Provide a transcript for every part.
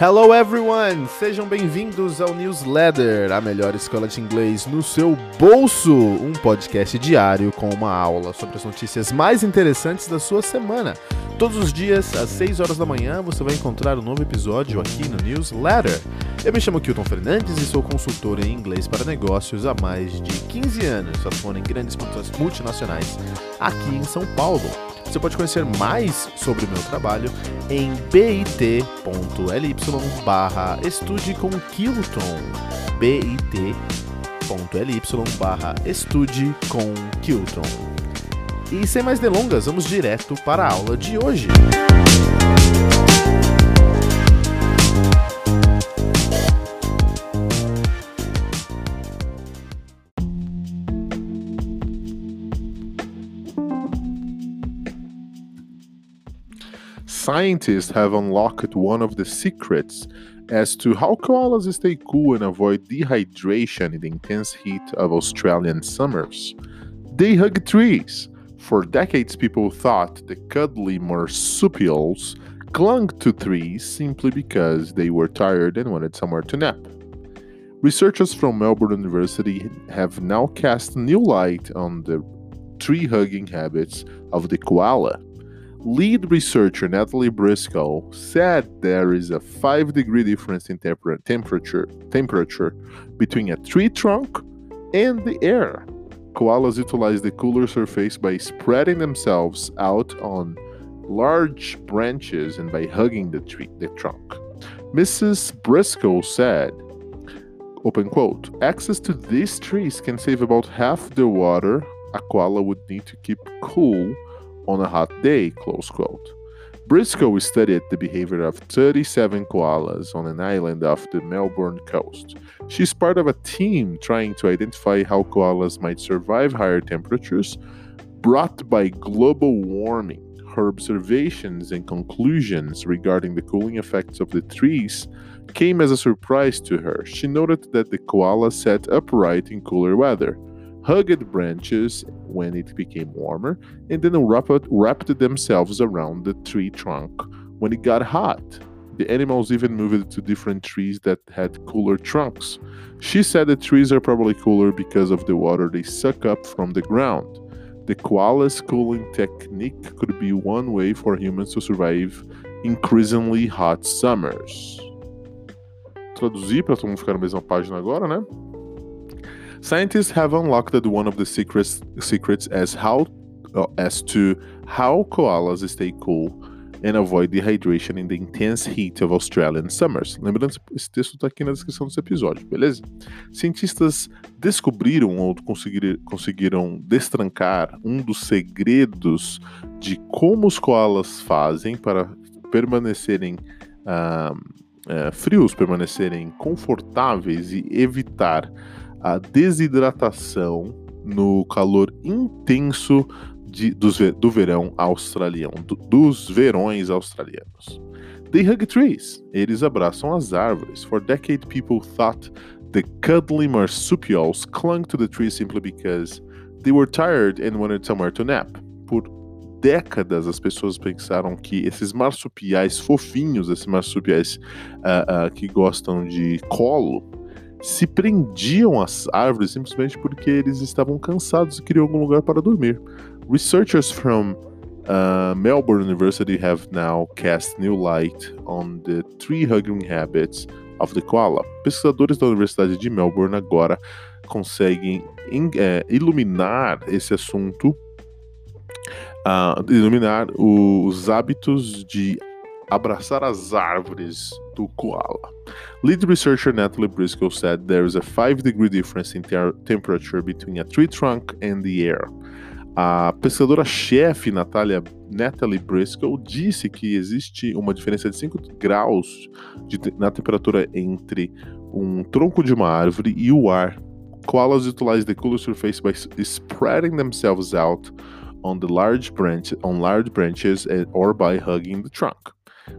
Hello everyone! Sejam bem-vindos ao Newsletter, a melhor escola de inglês no seu bolso, um podcast diário com uma aula sobre as notícias mais interessantes da sua semana. Todos os dias, às 6 horas da manhã, você vai encontrar um novo episódio aqui no Newsletter. Eu me chamo Kilton Fernandes e sou consultor em inglês para negócios há mais de 15 anos, atuando em grandes multinacionais aqui em São Paulo. Você pode conhecer mais sobre o meu trabalho em bit.ly barra estude com Kilton. bit.ly barra estude com Kilton. E sem mais delongas, vamos direto para a aula de hoje. Scientists have unlocked one of the secrets as to how koalas stay cool and avoid dehydration in the intense heat of Australian summers. They hug trees. For decades, people thought the cuddly marsupials clung to trees simply because they were tired and wanted somewhere to nap. Researchers from Melbourne University have now cast new light on the tree hugging habits of the koala. Lead researcher Natalie Briscoe said there is a 5 degree difference in temper- temperature, temperature between a tree trunk and the air. Koalas utilize the cooler surface by spreading themselves out on large branches and by hugging the tree, the trunk. Mrs. Briscoe said, open quote, access to these trees can save about half the water a koala would need to keep cool on a hot day, close quote. Briscoe studied the behavior of 37 koalas on an island off the Melbourne coast. She's part of a team trying to identify how koalas might survive higher temperatures brought by global warming. Her observations and conclusions regarding the cooling effects of the trees came as a surprise to her. She noted that the koala sat upright in cooler weather, hugged branches when it became warmer, and then wrapped, wrapped themselves around the tree trunk when it got hot. The animals even moved to different trees that had cooler trunks. She said the trees are probably cooler because of the water they suck up from the ground. The koala's cooling technique could be one way for humans to survive increasingly hot summers. Traduzir para todo mundo ficar na mesma página agora, né? Scientists have unlocked one of the secrets, secrets as how uh, as to how koalas stay cool and avoid dehydration in the intense heat of Australian summers. Lembrando, esse texto está aqui na descrição desse episódio, beleza? Cientistas descobriram ou conseguir, conseguiram destrancar um dos segredos de como os koalas fazem para permanecerem uh, uh, frios, permanecerem confortáveis e evitar a desidratação no calor intenso de, dos, do verão australiano, do, dos verões australianos. They hug trees. Eles abraçam as árvores. For decades, people thought the cuddly marsupials clung to the trees simply because they were tired and wanted somewhere to nap. Por décadas, as pessoas pensaram que esses marsupiais fofinhos, esses marsupiais uh, uh, que gostam de colo, se prendiam às árvores simplesmente porque eles estavam cansados e queriam algum lugar para dormir. Researchers from uh, Melbourne University have now cast new light on the tree hugging habits of the koala. Pesquisadores da Universidade de Melbourne agora conseguem é, iluminar esse assunto, uh, iluminar os hábitos de abraçar as árvores do koala. Lead researcher Natalie Briscoe said there is a 5 degree difference in te temperature between a tree trunk and the air. A pesquisadora-chefe Natalia, Natalie Briscoe disse que existe uma diferença de 5 graus de, na temperatura entre um tronco de uma árvore e o ar. Koalas utilize the cooler surface by spreading themselves out on the large branch on large branches or by hugging the trunk.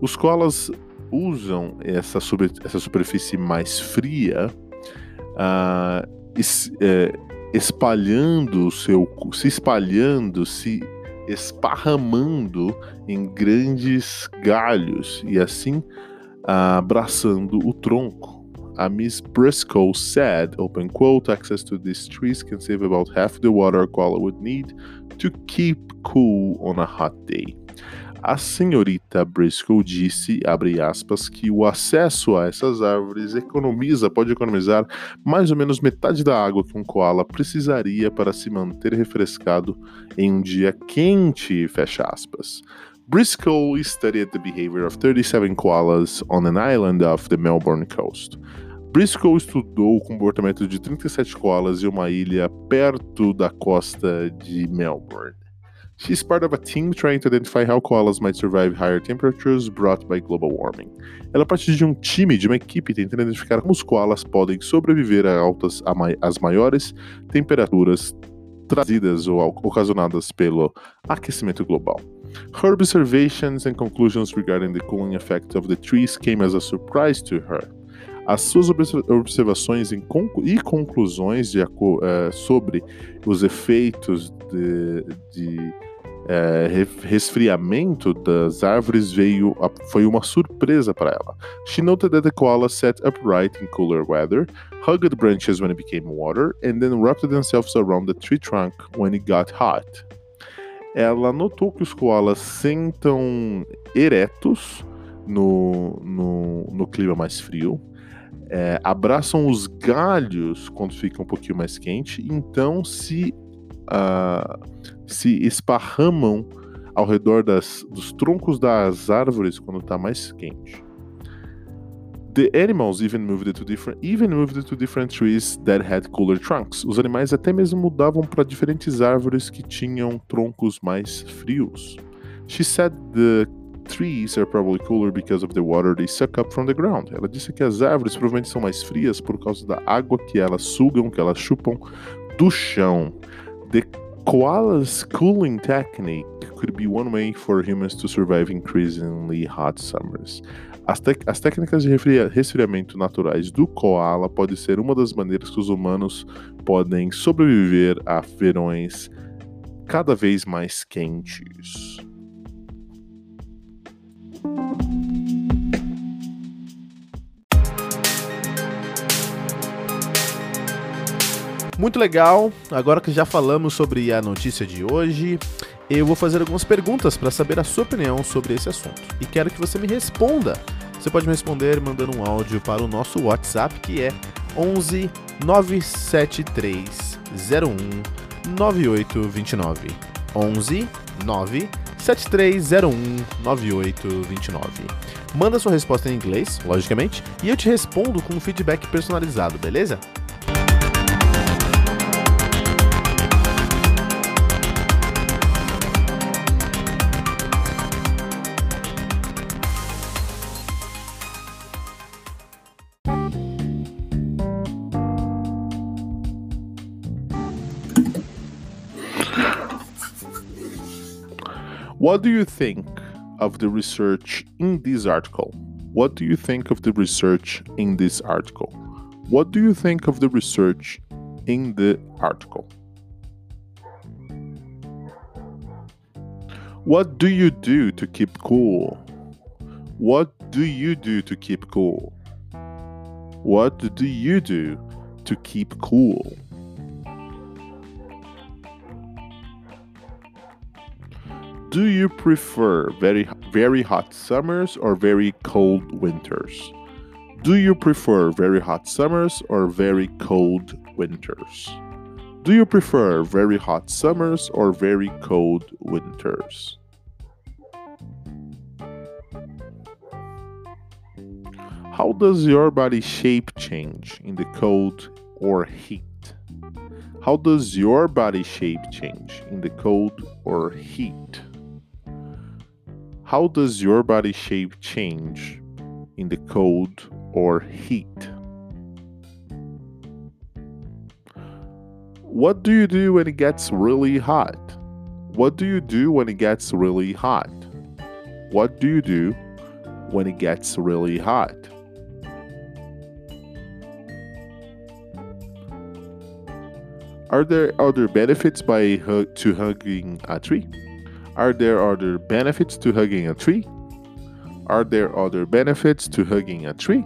Os koalas usam essa, essa superfície mais fria uh, es, é, espalhando o seu se espalhando, se esparramando em grandes galhos e assim abraçando o tronco. A Miss Briscoe said, open quote, access to these trees can save about half the water koala would need to keep cool on a hot day. A senhorita Briscoe disse, aspas, que o acesso a essas árvores economiza, pode economizar mais ou menos metade da água que um koala precisaria para se manter refrescado em um dia quente, fecha aspas. Briscoe studied the behavior of 37 koalas on an island off the Melbourne coast. Briscoe estudou o comportamento de 37 koalas em uma ilha perto da costa de Melbourne. She's part of a team trying to identify how koalas might survive higher temperatures brought by global warming. Ela parte de um time, de uma equipe tentando identificar como os koalas podem sobreviver a altas, a mai, as maiores temperaturas trazidas ou ocasionadas pelo aquecimento global. Her observations and conclusions regarding the cooling effect of the trees came as a surprise to her. As suas observações e conclusões de, uh, sobre os efeitos de, de é, resfriamento das árvores veio foi uma surpresa para ela. She noted that the koala sat upright in cooler weather, hugged branches when it became water, and then wrapped themselves around the tree trunk when it got hot. Ela notou que os koalas sentam eretos no, no, no clima mais frio, é, abraçam os galhos quando fica um pouquinho mais quente, então se uh, se esparramam ao redor das, dos troncos das árvores quando está mais quente. The animals even moved to different even moved to different trees that had cooler trunks. Os animais até mesmo mudavam para diferentes árvores que tinham troncos mais frios. She said the trees are probably cooler because of the water they suck up from the ground. Ela disse que as árvores provavelmente são mais frias por causa da água que elas sugam, que elas chupam do chão. The koala's cooling technique could be one way for humans to survive increasingly hot summers. As, as técnicas de resfriamento naturais do koala pode ser uma das maneiras que os humanos podem sobreviver a verões cada vez mais quentes. Muito legal. Agora que já falamos sobre a notícia de hoje, eu vou fazer algumas perguntas para saber a sua opinião sobre esse assunto. E quero que você me responda. Você pode me responder mandando um áudio para o nosso WhatsApp que é 11 973 01 9829. 11 97301 9829. Manda sua resposta em inglês, logicamente, e eu te respondo com um feedback personalizado, beleza? What do you think of the research in this article? What do you think of the research in this article? What do you think of the research in the article? What do you do to keep cool? What do you do to keep cool? What do you do to keep cool? Do you prefer very very hot summers or very cold winters? Do you prefer very hot summers or very cold winters? Do you prefer very hot summers or very cold winters? How does your body shape change in the cold or heat? How does your body shape change in the cold or heat? How does your body shape change in the cold or heat? What do you do when it gets really hot? What do you do when it gets really hot? What do you do when it gets really hot? Are there other benefits by to hugging a tree? Are there other benefits to hugging a tree? Are there other benefits to hugging a tree?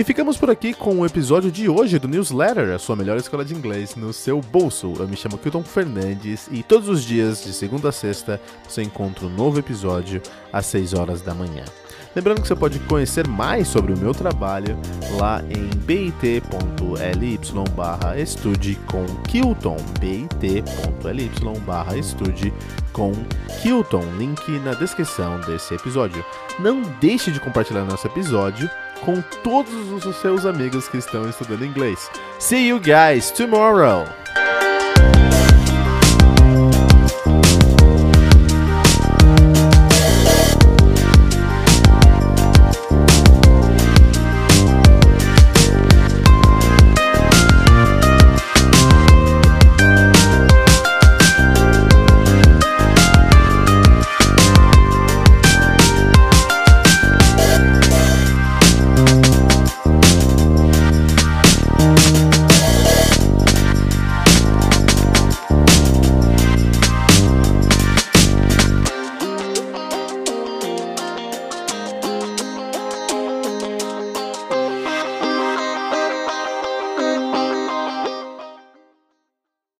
E ficamos por aqui com o episódio de hoje do Newsletter, a sua melhor escola de inglês no seu bolso. Eu me chamo Kilton Fernandes e todos os dias, de segunda a sexta, você encontra um novo episódio às 6 horas da manhã. Lembrando que você pode conhecer mais sobre o meu trabalho lá em bit.ly barra estude com Kilton, bit.ly barra estude com Kilton, link na descrição desse episódio. Não deixe de compartilhar nosso episódio com todos os seus amigos que estão estudando inglês. See you guys tomorrow!